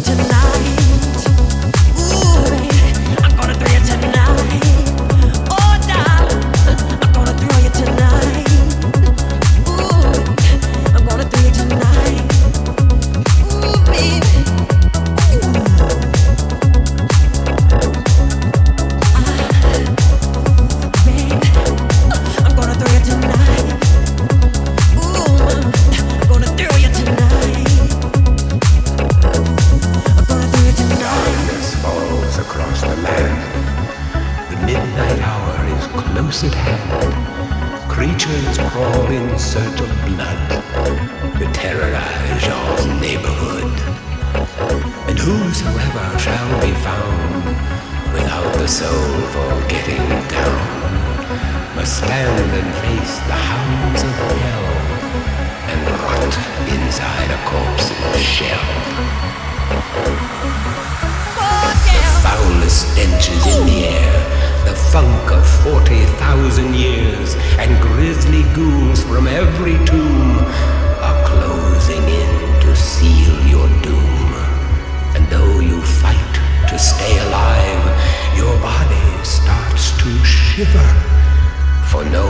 tonight. Creatures crawl in search of blood to terrorize your neighborhood. And whosoever shall be found without the soul for getting down must stand and face the hounds of hell and rot inside a corpse's shell. The foulest stenches in the air, the funk of forty thousand years, and grisly ghouls from every tomb are closing in to seal your doom. And though you fight to stay alive, your body starts to shiver, for no